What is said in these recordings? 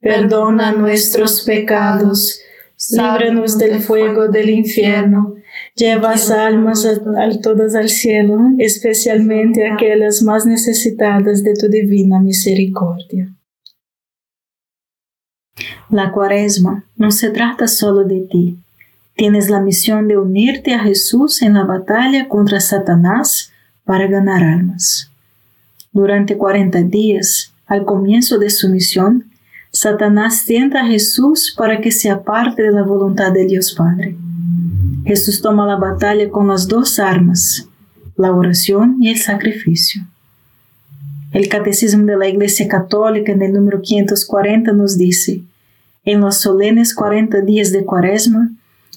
perdona nuestros pecados, líbranos del fuego del infierno, lleva almas a, todas al cielo, especialmente aquellas más necesitadas de tu divina misericordia. La cuaresma no se trata solo de ti. Tienes la misión de unirte a Jesús en la batalla contra Satanás para ganar almas. Durante 40 días, al comienzo de su misión, Satanás tienta a Jesús para que se aparte de la voluntad de Dios Padre. Jesús toma la batalla con las dos armas, la oración y el sacrificio. El Catecismo de la Iglesia Católica en el número 540 nos dice, en los solemnes 40 días de Cuaresma,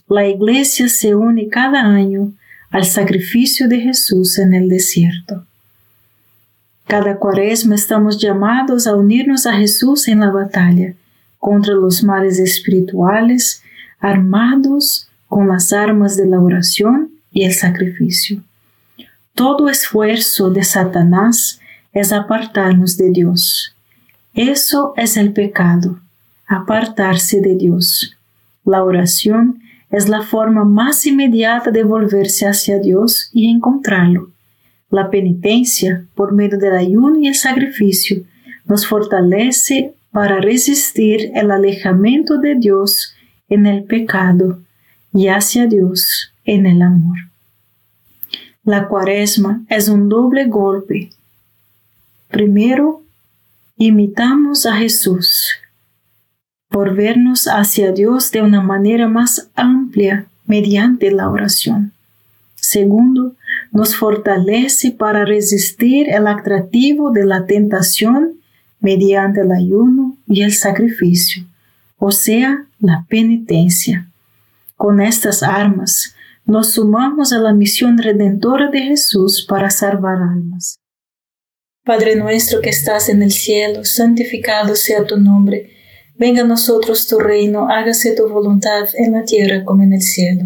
la Iglesia se une cada año al sacrificio de Jesús en el desierto. Cada cuaresma estamos llamados a unirnos a Jesús en la batalla contra los males espirituales, armados con las armas de la oración y el sacrificio. Todo esfuerzo de Satanás es apartarnos de Dios. Eso es el pecado, apartarse de Dios. La oración es la forma más inmediata de volverse hacia Dios y encontrarlo. La penitencia, por medio del ayuno y el sacrificio, nos fortalece para resistir el alejamiento de Dios en el pecado y hacia Dios en el amor. La cuaresma es un doble golpe. Primero, imitamos a Jesús. por vernos hacia Dios de una manera más amplia mediante la oración. Segundo, nos fortalece para resistir el atractivo de la tentación mediante el ayuno y el sacrificio, o sea, la penitencia. Con estas armas, nos sumamos a la misión redentora de Jesús para salvar almas. Padre nuestro que estás en el cielo, santificado sea tu nombre. Venga a nosotros tu reino, hágase tu voluntad en la tierra como en el cielo.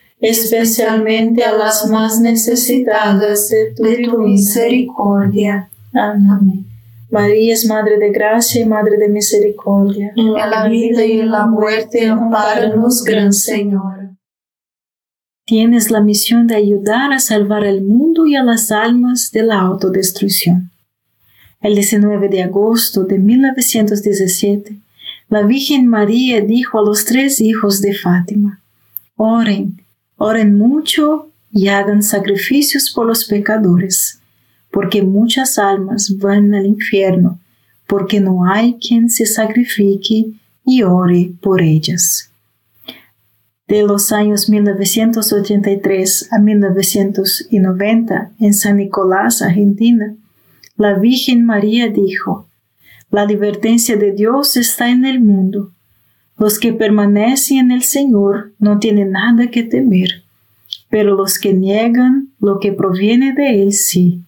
especialmente a las más necesitadas de tu, misericordia. Amén. María es Madre de Gracia y Madre de Misericordia. En la vida y en la muerte, amparanos, Gran Señor. Tienes la misión de ayudar a salvar el mundo y a las almas de la autodestrucción. El 19 de agosto de 1917, la Virgen María dijo a los tres hijos de Fátima, oren, oren mucho y hagan sacrificios por los pecadores porque muchas almas van al infierno, porque no hay quien se sacrifique y ore por ellas. de los años 1983 a 1990 en San Nicolás, Argentina, la Virgen María dijo, La advertencia de Dios está en el mundo. Los que permanecen en el Señor no tienen nada que temer, pero los que niegan lo que proviene de Él sí.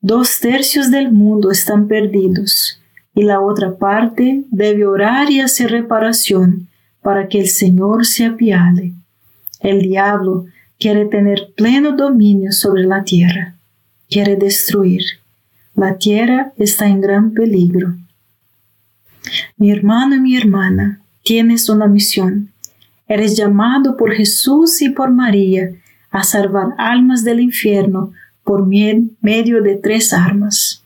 Dos tercios del mundo están perdidos y la otra parte debe orar y hacer reparación para que el Señor se apiade. El diablo quiere tener pleno dominio sobre la tierra, quiere destruir. La tierra está en gran peligro. Mi hermano y mi hermana, tienes una misión. Eres llamado por Jesús y por María a salvar almas del infierno por medio de tres armas.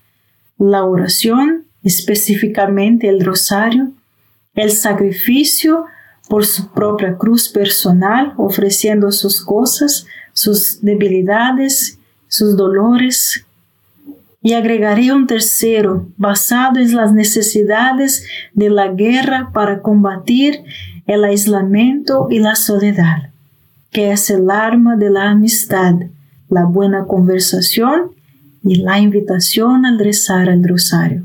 La oración, específicamente el rosario, el sacrificio por su propia cruz personal, ofreciendo sus cosas, sus debilidades, sus dolores. Y agregaré un tercero, basado en las necesidades de la guerra para combatir el aislamiento y la soledad, que es el arma de la amistad, la buena conversación y la invitación al rezar el rosario.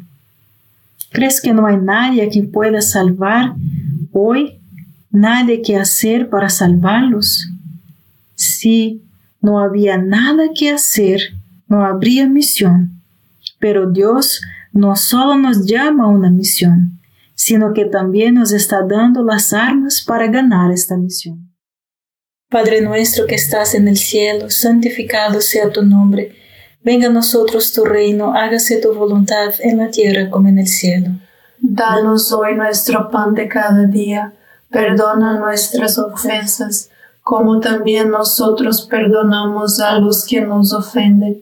¿Crees que no hay nadie a quien pueda salvar hoy nada que hacer para salvarlos. Si no había nada que hacer, no habría misión. Pero Dios no solo nos llama a una misión, sino que también nos está dando las armas para ganar esta misión. Padre nuestro que estás en el cielo, santificado sea tu nombre. Venga a nosotros tu reino, hágase tu voluntad en la tierra como en el cielo. Danos hoy nuestro pan de cada día perdona nuestras ofensas, como también nosotros perdonamos a los que nos ofenden.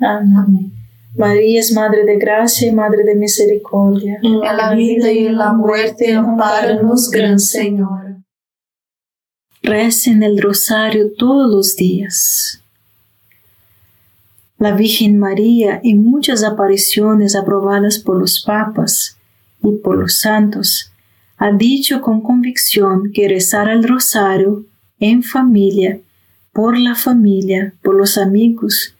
Amén. María es Madre de Gracia y Madre de Misericordia. En la vida y en la muerte, amparanos, Gran Señor recen el rosario todos los días. La Virgen María, en muchas apariciones aprobadas por los papas y por los santos, ha dicho con convicción que rezar el rosario en familia, por la familia, por los amigos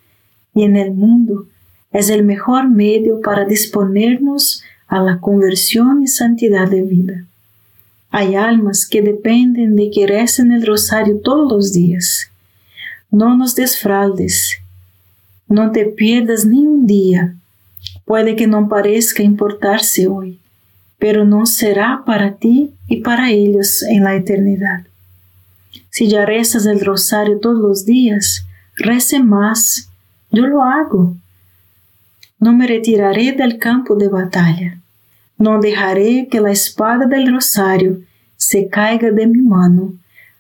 y en el mundo es el mejor medio para disponernos a la conversión y santidad de vida. Hay almas que dependen de que recen el rosario todos los días. No nos desfraldes, no te pierdas ni un día. Puede que no parezca importarse hoy, pero no será para ti y para ellos en la eternidad. Si ya rezas el rosario todos los días, rece más. Yo lo hago. No me retiraré del campo de batalla. No dejaré que la espada del rosario se caiga de mi mano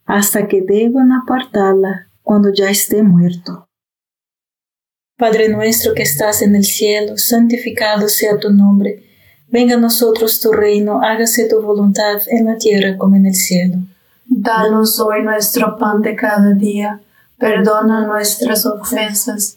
hasta que deban apartarla cuando ya esté muerto. Padre nuestro que estás en el cielo, santificado sea tu nombre. Venga a nosotros tu reino, hágase tu voluntad en la tierra como en el cielo. Danos hoy nuestro pan de cada día, perdona nuestras ofensas,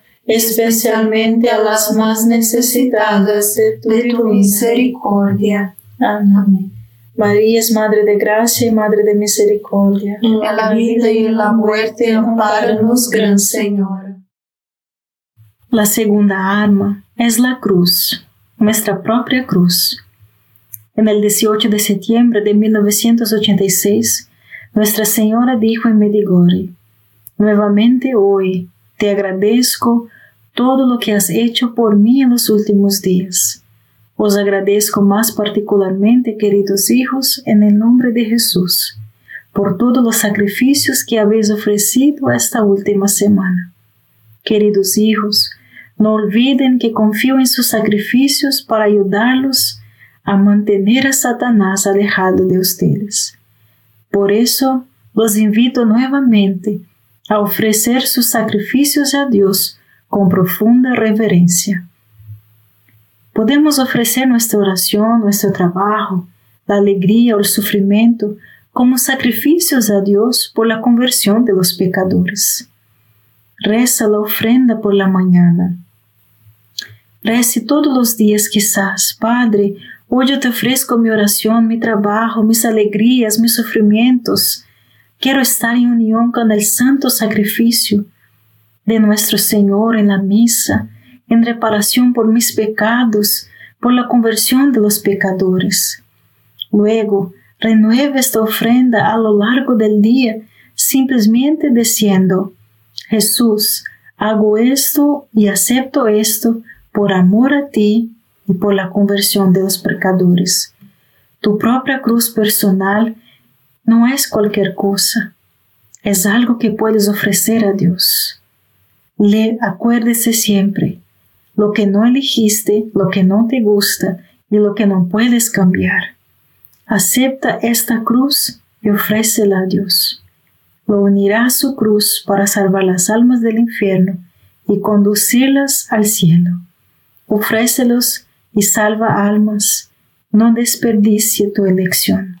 especialmente a las más necesitadas de tu, misericordia. Amén. María es Madre de Gracia y Madre de Misericordia. En la vida y en la muerte, amparanos, Gran Señor. La segunda arma es la cruz, nuestra propia cruz. En el 18 de septiembre de 1986, Nuestra Señora dijo en Medigore, Nuevamente hoy te agradezco todo lo que has hecho por mí en los últimos días. Os agradezco más particularmente, queridos hijos, en el nombre de Jesús, por todos los sacrificios que habéis ofrecido esta última semana. Queridos hijos, no olviden que confío en sus sacrificios para ayudarlos a mantener a Satanás alejado de ustedes. Por eso los invito nuevamente a ofrecer sus sacrificios a Dios con profunda reverencia. Podemos ofrecer nuestra oración, nuestro trabajo, la alegría o el sufrimiento como sacrificios a Dios por la conversión de los pecadores. Reza la ofrenda por la mañana. Rece todos los días quizás, Padre, Hoy yo te ofrezco mi oración, mi trabajo, mis alegrías, mis sufrimientos. Quiero estar en unión con el santo sacrificio de nuestro Señor en la misa, en reparación por mis pecados, por la conversión de los pecadores. Luego, renueve esta ofrenda a lo largo del día, simplemente diciendo, Jesús, hago esto y acepto esto por amor a ti y por la conversión de los pecadores. Tu propia cruz personal no es cualquier cosa, es algo que puedes ofrecer a Dios. Le acuérdese siempre, lo que no elegiste, lo que no te gusta y lo que no puedes cambiar. Acepta esta cruz y ofrécela a Dios. Lo unirá a su cruz para salvar las almas del infierno y conducirlas al cielo. Ofrécelos y salva almas, no desperdicie tu elección.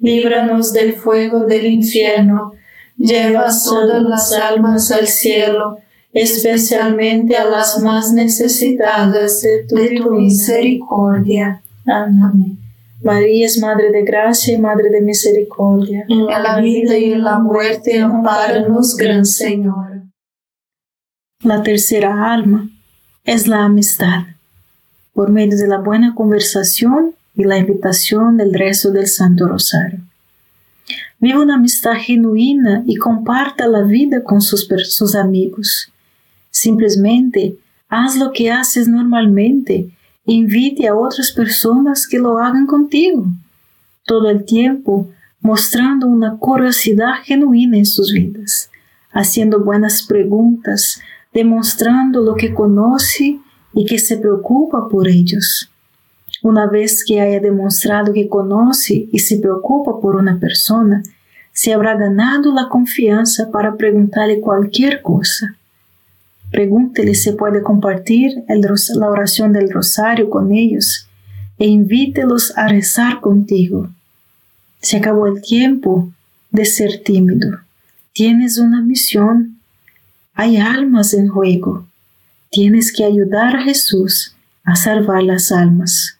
líbranos del fuego del infierno, lleva todas las almas al cielo, especialmente a las más necesitadas de tu, misericordia. Amén. María es Madre de Gracia y Madre de Misericordia. En la vida y en la muerte, amparanos, Gran Señor. La tercera alma es la amistad. Por medio de la buena conversación y la invitación del resto del Santo Rosario. Viva una amistad genuina y comparta la vida con sus, sus amigos. Simplesmente haz lo que haces normalmente e invite a otras personas que lo hagan contigo. Todo el tiempo mostrando una curiosidad genuina en sus vidas, haciendo buenas preguntas, demostrando lo que conoce y que se preocupa por ellos. Una vez que haya demostrado que conoce y se preocupa por una persona, se habrá ganado la confianza para preguntarle cualquier cosa. Pregúntele si puede compartir la oración del rosario con ellos e invítelos a rezar contigo. Se acabó el tiempo de ser tímido. Tienes una misión. Hay almas en juego. Tienes que ayudar a Jesús a salvar las almas.